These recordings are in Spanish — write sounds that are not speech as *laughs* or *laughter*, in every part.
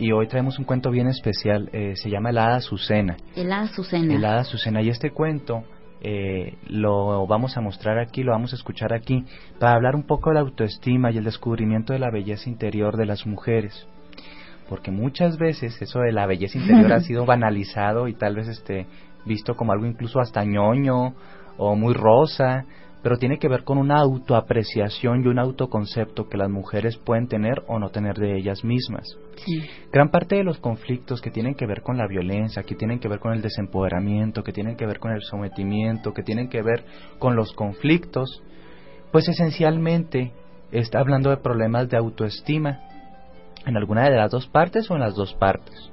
Y hoy traemos un cuento bien especial, eh, se llama El Hada Azucena. El Hada Azucena. El Hada Azucena. Y este cuento eh, lo vamos a mostrar aquí, lo vamos a escuchar aquí, para hablar un poco de la autoestima y el descubrimiento de la belleza interior de las mujeres. Porque muchas veces eso de la belleza interior ha *laughs* sido banalizado y tal vez este visto como algo incluso hasta ñoño o muy rosa, pero tiene que ver con una autoapreciación y un autoconcepto que las mujeres pueden tener o no tener de ellas mismas. Gran parte de los conflictos que tienen que ver con la violencia, que tienen que ver con el desempoderamiento, que tienen que ver con el sometimiento, que tienen que ver con los conflictos, pues esencialmente está hablando de problemas de autoestima en alguna de las dos partes o en las dos partes.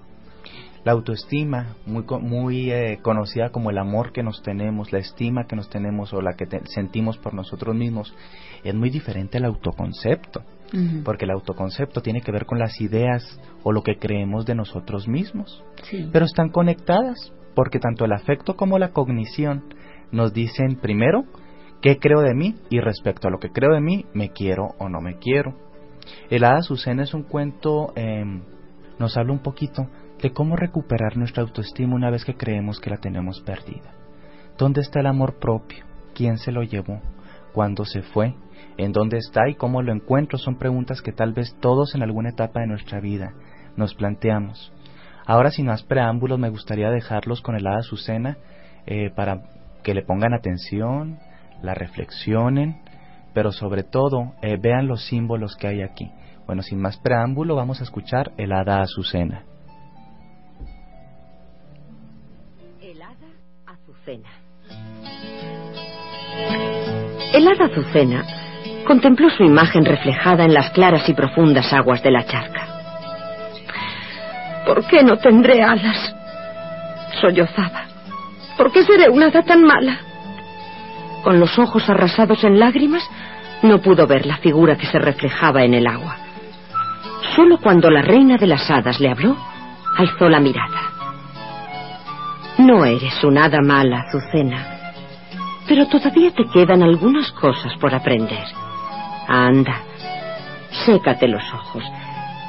La autoestima, muy, muy eh, conocida como el amor que nos tenemos, la estima que nos tenemos o la que sentimos por nosotros mismos, es muy diferente al autoconcepto, porque el autoconcepto tiene que ver con las ideas o lo que creemos de nosotros mismos, pero están conectadas, porque tanto el afecto como la cognición nos dicen primero qué creo de mí y respecto a lo que creo de mí, me quiero o no me quiero. El Hada Azucena es un cuento, eh, nos habla un poquito de cómo recuperar nuestra autoestima una vez que creemos que la tenemos perdida. ¿Dónde está el amor propio? ¿Quién se lo llevó? ¿Cuándo se fue? ¿En dónde está y cómo lo encuentro? Son preguntas que tal vez todos en alguna etapa de nuestra vida nos planteamos. Ahora, sin más preámbulos, me gustaría dejarlos con el hada Azucena eh, para que le pongan atención, la reflexionen, pero sobre todo eh, vean los símbolos que hay aquí. Bueno, sin más preámbulo, vamos a escuchar el hada El hada Azucena contempló su imagen reflejada en las claras y profundas aguas de la charca. ¿Por qué no tendré alas? Sollozaba. ¿Por qué seré una hada tan mala? Con los ojos arrasados en lágrimas, no pudo ver la figura que se reflejaba en el agua. Solo cuando la reina de las hadas le habló, alzó la mirada. No eres una hada mala, Azucena pero todavía te quedan algunas cosas por aprender. Anda, sécate los ojos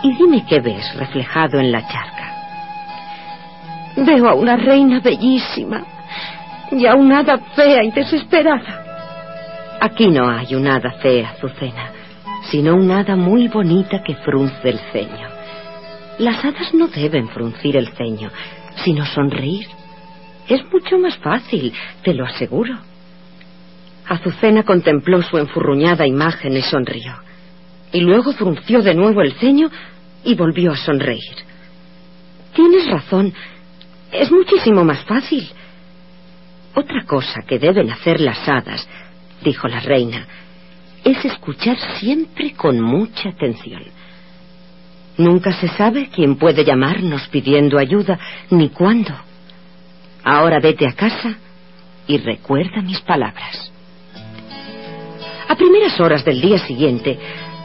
y dime qué ves reflejado en la charca. Veo a una reina bellísima y a una hada fea y desesperada. Aquí no hay una hada fea, Azucena, sino una hada muy bonita que frunce el ceño. Las hadas no deben fruncir el ceño, sino sonreír. Es mucho más fácil, te lo aseguro. Azucena contempló su enfurruñada imagen y sonrió. Y luego frunció de nuevo el ceño y volvió a sonreír. Tienes razón. Es muchísimo más fácil. Otra cosa que deben hacer las hadas, dijo la reina, es escuchar siempre con mucha atención. Nunca se sabe quién puede llamarnos pidiendo ayuda ni cuándo. Ahora vete a casa y recuerda mis palabras. A primeras horas del día siguiente,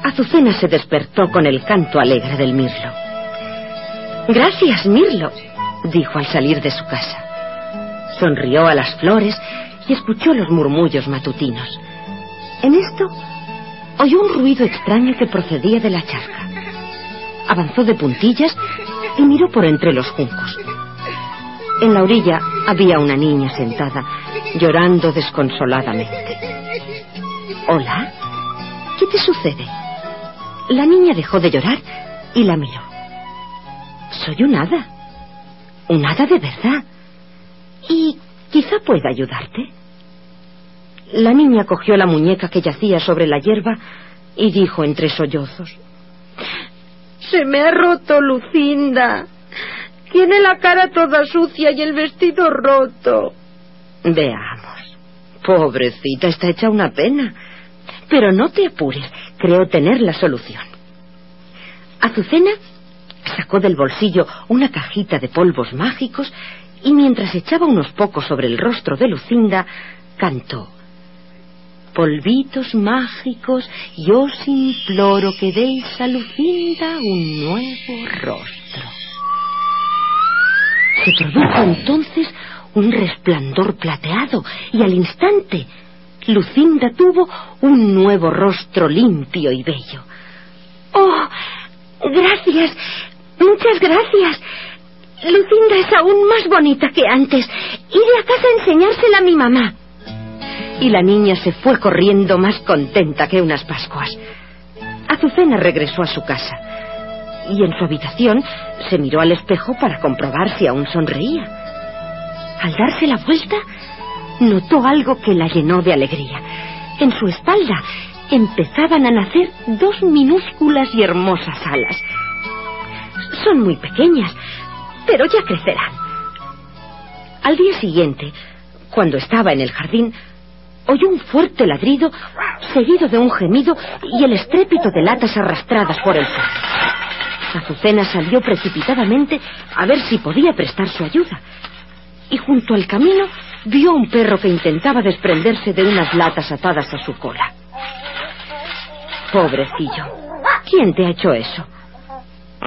Azucena se despertó con el canto alegre del mirlo. Gracias, Mirlo, dijo al salir de su casa. Sonrió a las flores y escuchó los murmullos matutinos. En esto oyó un ruido extraño que procedía de la charca. Avanzó de puntillas y miró por entre los juncos. En la orilla había una niña sentada, llorando desconsoladamente. Hola. ¿Qué te sucede? La niña dejó de llorar y la miró. Soy un hada. Un hada de verdad. Y quizá pueda ayudarte. La niña cogió la muñeca que yacía sobre la hierba y dijo entre sollozos. Se me ha roto Lucinda. Tiene la cara toda sucia y el vestido roto. Veamos. Pobrecita, está hecha una pena. Pero no te apures, creo tener la solución. Azucena sacó del bolsillo una cajita de polvos mágicos y mientras echaba unos pocos sobre el rostro de Lucinda, cantó. Polvitos mágicos, yo os imploro que deis a Lucinda un nuevo rostro. Se produjo entonces un resplandor plateado y al instante Lucinda tuvo un nuevo rostro limpio y bello. ¡Oh! Gracias. Muchas gracias. Lucinda es aún más bonita que antes. Iré a casa a enseñársela a mi mamá. Y la niña se fue corriendo más contenta que unas Pascuas. Azucena regresó a su casa y en su habitación se miró al espejo para comprobar si aún sonreía. Al darse la vuelta, notó algo que la llenó de alegría. En su espalda empezaban a nacer dos minúsculas y hermosas alas. Son muy pequeñas, pero ya crecerán. Al día siguiente, cuando estaba en el jardín, oyó un fuerte ladrido seguido de un gemido y el estrépito de latas arrastradas por el fuego. Azucena salió precipitadamente a ver si podía prestar su ayuda. Y junto al camino vio un perro que intentaba desprenderse de unas latas atadas a su cola. Pobrecillo, ¿quién te ha hecho eso?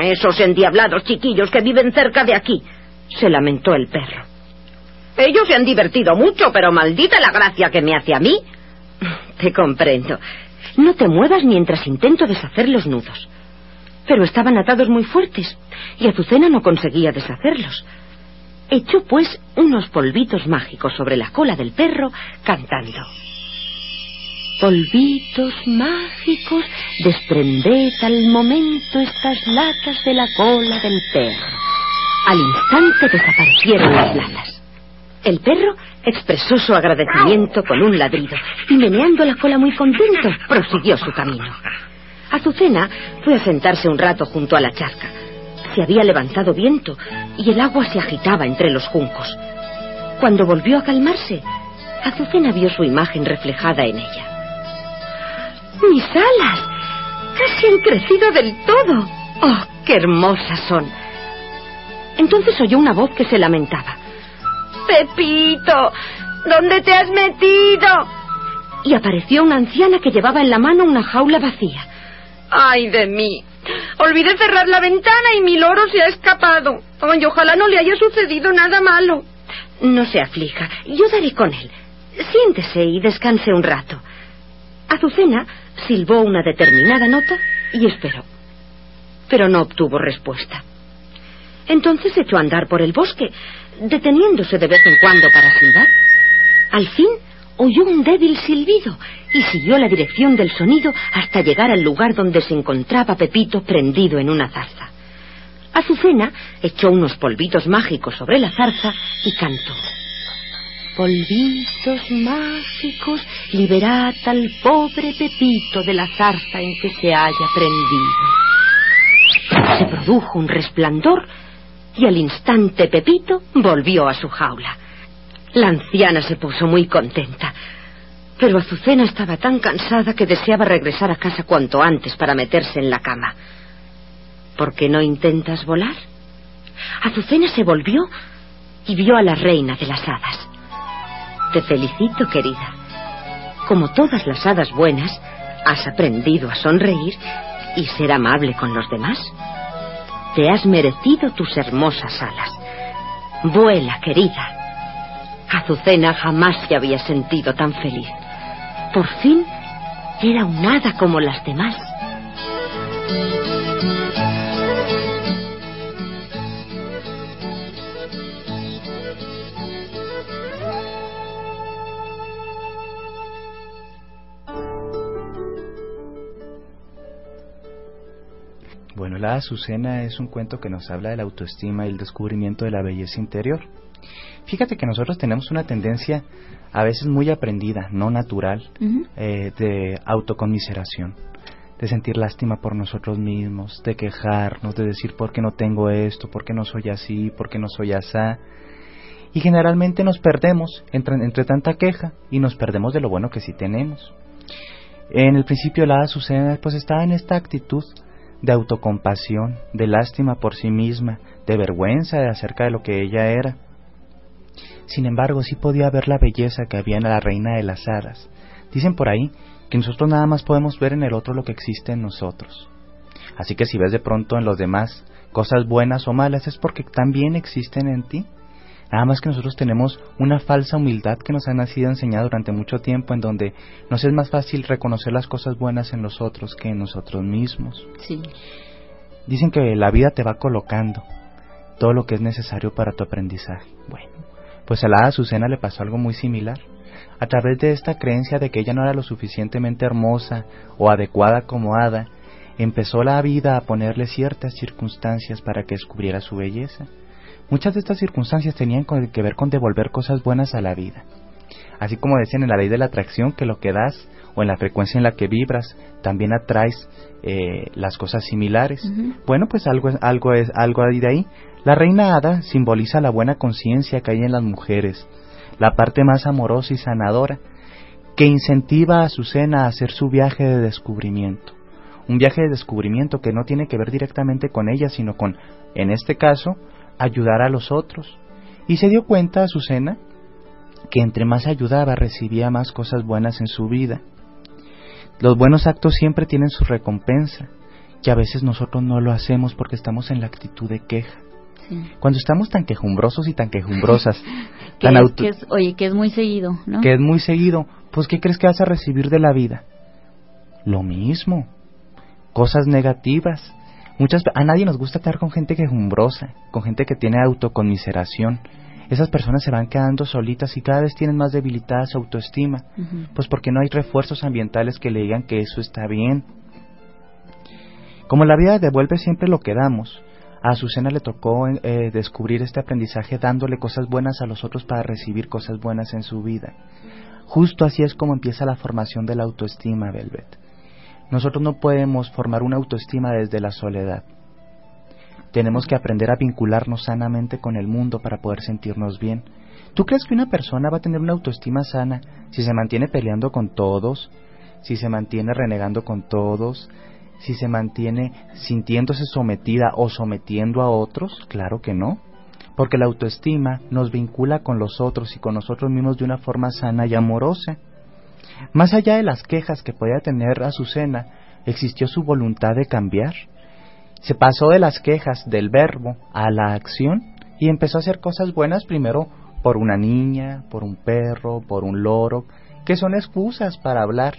Esos endiablados chiquillos que viven cerca de aquí, se lamentó el perro. Ellos se han divertido mucho, pero maldita la gracia que me hace a mí. Te comprendo. No te muevas mientras intento deshacer los nudos. Pero estaban atados muy fuertes y Azucena no conseguía deshacerlos. Echó pues unos polvitos mágicos sobre la cola del perro, cantando. Polvitos mágicos, desprended al momento estas latas de la cola del perro. Al instante desaparecieron las latas. El perro expresó su agradecimiento con un ladrido y meneando la cola muy contento, prosiguió su camino. Azucena fue a sentarse un rato junto a la charca. Se había levantado viento y el agua se agitaba entre los juncos. Cuando volvió a calmarse, Azucena vio su imagen reflejada en ella. ¡Mis alas! Casi han crecido del todo. ¡Oh, qué hermosas son! Entonces oyó una voz que se lamentaba. Pepito, ¿dónde te has metido? Y apareció una anciana que llevaba en la mano una jaula vacía. ¡Ay de mí! Olvidé cerrar la ventana y mi loro se ha escapado. Ay, ojalá no le haya sucedido nada malo. No se aflija. Yo daré con él. Siéntese y descanse un rato. Azucena silbó una determinada nota y esperó. Pero no obtuvo respuesta. Entonces echó a andar por el bosque, deteniéndose de vez en cuando para silbar. Al fin oyó un débil silbido y siguió la dirección del sonido hasta llegar al lugar donde se encontraba Pepito prendido en una zarza. Azucena echó unos polvitos mágicos sobre la zarza y cantó. Polvitos mágicos, liberad al pobre Pepito de la zarza en que se haya prendido. Se produjo un resplandor y al instante Pepito volvió a su jaula. La anciana se puso muy contenta. Pero Azucena estaba tan cansada que deseaba regresar a casa cuanto antes para meterse en la cama. ¿Por qué no intentas volar? Azucena se volvió y vio a la reina de las hadas. Te felicito, querida. Como todas las hadas buenas, has aprendido a sonreír y ser amable con los demás. Te has merecido tus hermosas alas. Vuela, querida. Azucena jamás se había sentido tan feliz. Por fin era un hada como las demás. Bueno, la Azucena es un cuento que nos habla de la autoestima y el descubrimiento de la belleza interior. Fíjate que nosotros tenemos una tendencia a veces muy aprendida, no natural, eh, de autoconmiseración. de sentir lástima por nosotros mismos, de quejarnos, de decir por qué no tengo esto, por qué no soy así, por qué no soy asá. Y generalmente nos perdemos entre, entre tanta queja y nos perdemos de lo bueno que sí tenemos. En el principio la Azucena pues estaba en esta actitud de autocompasión, de lástima por sí misma, de vergüenza de acerca de lo que ella era. Sin embargo, sí podía ver la belleza que había en la reina de las hadas. Dicen por ahí que nosotros nada más podemos ver en el otro lo que existe en nosotros. Así que si ves de pronto en los demás cosas buenas o malas es porque también existen en ti. Nada más que nosotros tenemos una falsa humildad que nos ha sido enseñada durante mucho tiempo en donde nos es más fácil reconocer las cosas buenas en los otros que en nosotros mismos. Sí. Dicen que la vida te va colocando todo lo que es necesario para tu aprendizaje. Bueno, pues a la Azucena le pasó algo muy similar a través de esta creencia de que ella no era lo suficientemente hermosa o adecuada como hada, empezó la vida a ponerle ciertas circunstancias para que descubriera su belleza. Muchas de estas circunstancias tenían que ver con devolver cosas buenas a la vida. Así como decían en la ley de la atracción que lo que das o en la frecuencia en la que vibras también atraes eh, las cosas similares. Bueno, pues algo, algo es algo de ahí. La reina hada simboliza la buena conciencia que hay en las mujeres, la parte más amorosa y sanadora, que incentiva a Azucena a hacer su viaje de descubrimiento. Un viaje de descubrimiento que no tiene que ver directamente con ella, sino con, en este caso, ayudar a los otros. Y se dio cuenta Azucena que entre más ayudaba recibía más cosas buenas en su vida. Los buenos actos siempre tienen su recompensa, y a veces nosotros no lo hacemos porque estamos en la actitud de queja. Cuando estamos tan quejumbrosos y tan quejumbrosas, *laughs* tan que es, oye, que es muy seguido, ¿no? Que es muy seguido, pues ¿qué crees que vas a recibir de la vida? Lo mismo, cosas negativas. Muchas, a nadie nos gusta estar con gente quejumbrosa, con gente que tiene autoconmiseración. Esas personas se van quedando solitas y cada vez tienen más debilitada su autoestima, pues porque no hay refuerzos ambientales que le digan que eso está bien. Como la vida devuelve siempre lo que damos, a Azucena le tocó eh, descubrir este aprendizaje dándole cosas buenas a los otros para recibir cosas buenas en su vida. Justo así es como empieza la formación de la autoestima, Velvet. Nosotros no podemos formar una autoestima desde la soledad. Tenemos que aprender a vincularnos sanamente con el mundo para poder sentirnos bien. ¿Tú crees que una persona va a tener una autoestima sana si se mantiene peleando con todos, si se mantiene renegando con todos, si se mantiene sintiéndose sometida o sometiendo a otros? Claro que no, porque la autoestima nos vincula con los otros y con nosotros mismos de una forma sana y amorosa. Más allá de las quejas que podía tener Azucena, existió su voluntad de cambiar. Se pasó de las quejas del verbo a la acción y empezó a hacer cosas buenas primero por una niña, por un perro, por un loro, que son excusas para hablar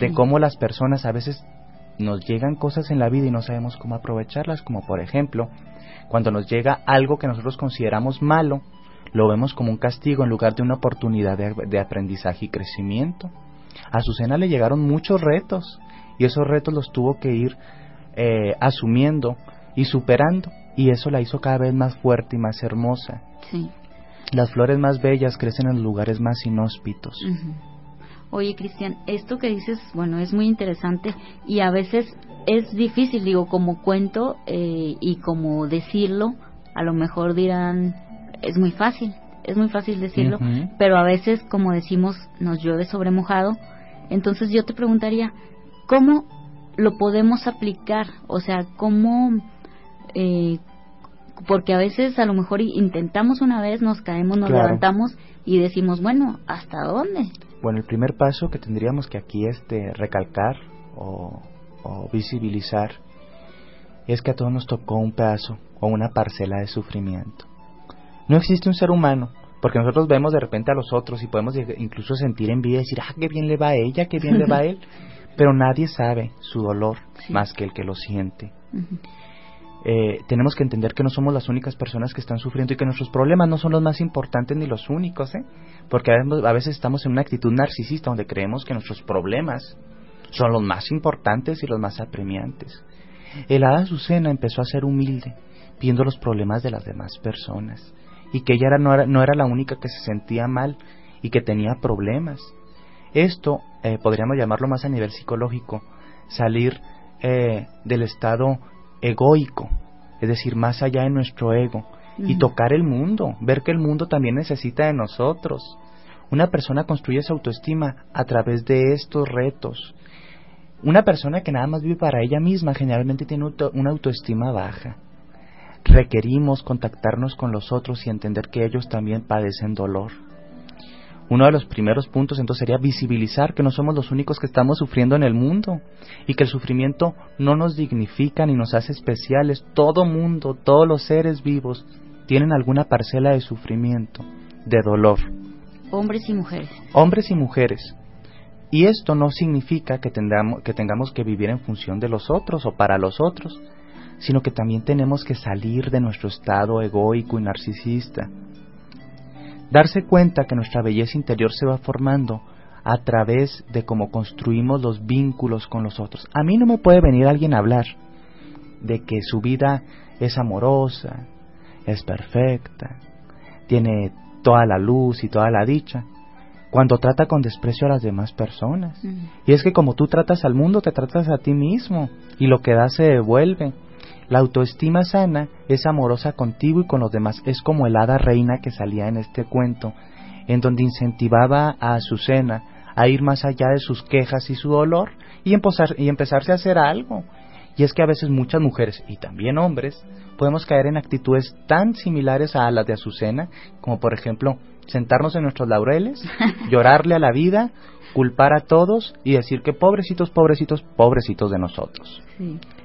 de cómo las personas a veces nos llegan cosas en la vida y no sabemos cómo aprovecharlas, como por ejemplo, cuando nos llega algo que nosotros consideramos malo, lo vemos como un castigo en lugar de una oportunidad de, aprendizaje y crecimiento. A Azucena le llegaron muchos retos y esos retos los tuvo que ir eh, asumiendo y superando y eso la hizo cada vez más fuerte y más hermosa. Las flores más bellas crecen en los lugares más inhóspitos. Oye, Cristian, esto que dices, bueno, es muy interesante y a veces es difícil, digo, como cuento eh, y como decirlo, a lo mejor dirán, es muy fácil, es muy fácil decirlo, pero a veces, como decimos, nos llueve sobre mojado. Entonces yo te preguntaría, ¿cómo lo podemos aplicar? O sea, ¿cómo... Eh, porque a veces a lo mejor intentamos una vez, nos caemos, nos levantamos y decimos, bueno, ¿hasta dónde? Bueno, el primer paso que tendríamos que aquí este, recalcar o, visibilizar es que a todos nos tocó un pedazo o una parcela de sufrimiento. No existe un ser humano, porque nosotros vemos de repente a los otros y podemos incluso sentir envidia y decir, ah, qué bien le va a ella, qué bien le va a él, *laughs* pero nadie sabe su dolor más que el que lo siente. Eh, tenemos que entender que no somos las únicas personas que están sufriendo y que nuestros problemas no son los más importantes ni los únicos, ¿eh? porque a veces estamos en una actitud narcisista donde creemos que nuestros problemas son los más importantes y los más apremiantes. El hada Azucena empezó a ser humilde, viendo los problemas de las demás personas, y que ella no, era, no era la única que se sentía mal y que tenía problemas. Esto, eh, podríamos llamarlo más a nivel psicológico, salir eh, del estado egoico, es decir, más allá de nuestro ego, y tocar el mundo, ver que el mundo también necesita de nosotros. Una persona construye su autoestima a través de estos retos. Una persona que nada más vive para ella misma generalmente tiene una autoestima baja. Requerimos contactarnos con los otros y entender que ellos también padecen dolor. Uno de los primeros puntos entonces sería visibilizar que no somos los únicos que estamos sufriendo en el mundo y que el sufrimiento no nos dignifica ni nos hace especiales. Todo mundo, todos los seres vivos tienen alguna parcela de sufrimiento, de dolor. Hombres y mujeres. Hombres y mujeres. Y esto no significa que, tengamos, que tengamos que vivir en función de los otros o para los otros, sino que también tenemos que salir de nuestro estado egoico y narcisista. Darse cuenta que nuestra belleza interior se va formando a través de cómo construimos los vínculos con los otros. A mí no me puede venir alguien a hablar de que su vida es amorosa, es perfecta, tiene toda la luz y toda la dicha, cuando trata con desprecio a las demás personas. Y es que como tú tratas al mundo, te tratas a ti mismo y lo que das se devuelve. La autoestima sana es amorosa contigo y con los demás. Es como el hada reina que salía en este cuento, en donde incentivaba a Azucena a ir más allá de sus quejas y su dolor y, y empezarse a hacer algo. Y es que a veces muchas mujeres y también hombres podemos caer en actitudes tan similares a las de Azucena, como por ejemplo sentarnos en nuestros laureles, *laughs* llorarle a la vida, culpar a todos y decir que pobrecitos, pobrecitos, pobrecitos de nosotros.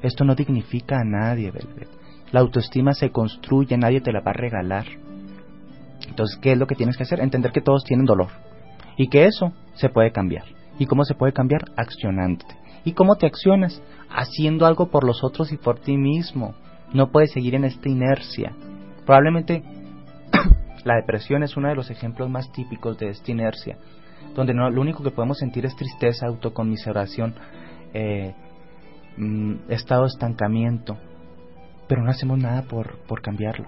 Esto no dignifica a nadie, Velvet. La autoestima se construye, nadie te la va a regalar. Entonces, ¿qué es lo que tienes que hacer? Entender que todos tienen dolor y que eso se puede cambiar. ¿Y cómo se puede cambiar? Accionándote. ¿Y cómo te accionas? Haciendo algo por los otros y por ti mismo. No puedes seguir en esta inercia. Probablemente la depresión es uno de los ejemplos más típicos de esta inercia, donde no, lo único que podemos sentir es tristeza, autoconmiseración, eh, mm, estado de estancamiento, pero no hacemos nada por, por cambiarlo.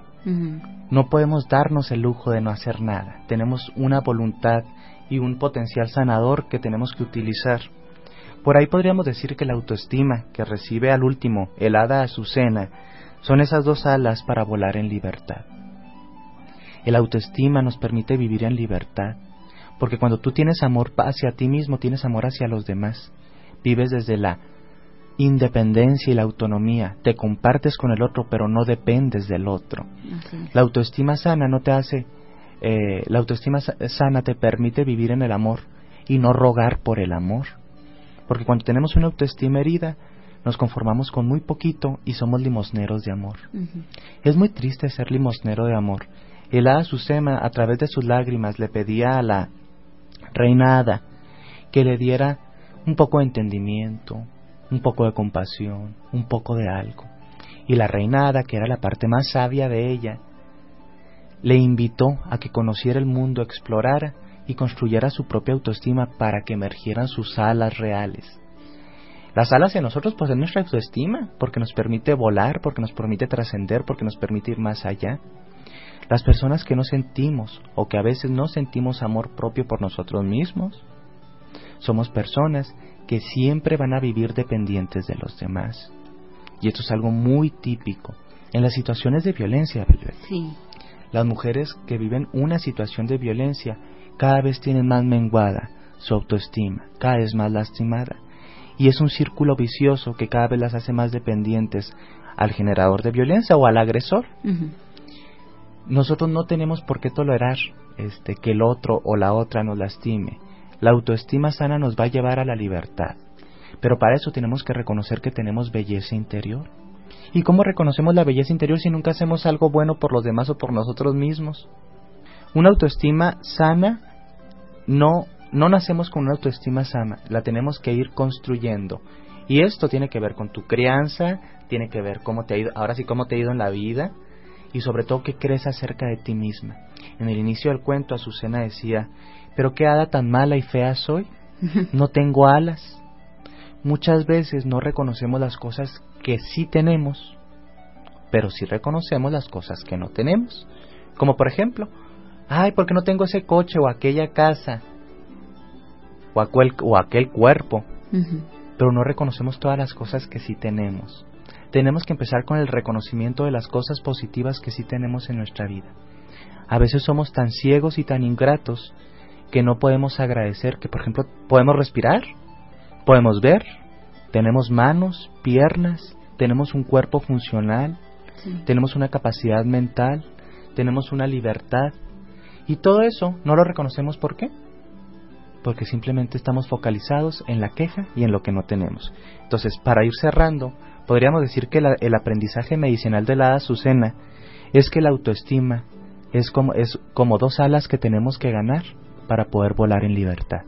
No podemos darnos el lujo de no hacer nada. Tenemos una voluntad y un potencial sanador que tenemos que utilizar. Por ahí podríamos decir que la autoestima que recibe al último el hada Azucena son esas dos alas para volar en libertad. El autoestima nos permite vivir en libertad, porque cuando tú tienes amor hacia ti mismo, tienes amor hacia los demás. Vives desde la independencia y la autonomía, te compartes con el otro, pero no dependes del otro. La autoestima sana no te hace, eh, la autoestima sana te permite vivir en el amor y no rogar por el amor. Porque cuando tenemos una autoestima herida, nos conformamos con muy poquito y somos limosneros de amor. Es muy triste ser limosnero de amor. El hada Susema, a través de sus lágrimas, le pedía a la reina Hada que le diera un poco de entendimiento, un poco de compasión, un poco de algo. Y la reina Hada, que era la parte más sabia de ella, le invitó a que conociera el mundo, explorara y construyera su propia autoestima para que emergieran sus alas reales. Las alas en nosotros pues es nuestra autoestima, porque nos permite volar, porque nos permite trascender, porque nos permite ir más allá. Las personas que no sentimos o que a veces no sentimos amor propio por nosotros mismos, somos personas que siempre van a vivir dependientes de los demás. Y esto es algo muy típico en las situaciones de violencia. Sí. Las mujeres que viven una situación de violencia cada vez tienen más menguada su autoestima, cada vez más lastimada y es un círculo vicioso que cada vez las hace más dependientes al generador de violencia o al agresor. Nosotros no tenemos por qué tolerar este, que el otro o la otra nos lastime. La autoestima sana nos va a llevar a la libertad. Pero para eso tenemos que reconocer que tenemos belleza interior. ¿Y cómo reconocemos la belleza interior si nunca hacemos algo bueno por los demás o por nosotros mismos? Una autoestima sana no no nacemos con una autoestima sana, la tenemos que ir construyendo. Y esto tiene que ver con tu crianza, tiene que ver cómo te ha ido, ahora sí cómo te ha ido en la vida y sobre todo qué crees acerca de ti misma. En el inicio del cuento Azucena decía, pero qué hada tan mala y fea soy, *laughs* no tengo alas. Muchas veces no reconocemos las cosas que sí tenemos, pero sí reconocemos las cosas que no tenemos. Como por ejemplo, ay, ¿por qué no tengo ese coche o aquella casa? O aquel, o aquel cuerpo. pero no reconocemos todas las cosas que sí tenemos. Tenemos que empezar con el reconocimiento de las cosas positivas que sí tenemos en nuestra vida. A veces somos tan ciegos y tan ingratos que no podemos agradecer que, por ejemplo, podemos respirar, podemos ver, tenemos manos, piernas, tenemos un cuerpo funcional, tenemos una capacidad mental, tenemos una libertad. Y todo eso no lo reconocemos ¿por qué? Porque simplemente estamos focalizados en la queja y en lo que no tenemos. Entonces, para ir cerrando, podríamos decir que el aprendizaje medicinal de la Azucena es que la autoestima es como, es como dos alas que tenemos que ganar para poder volar en libertad.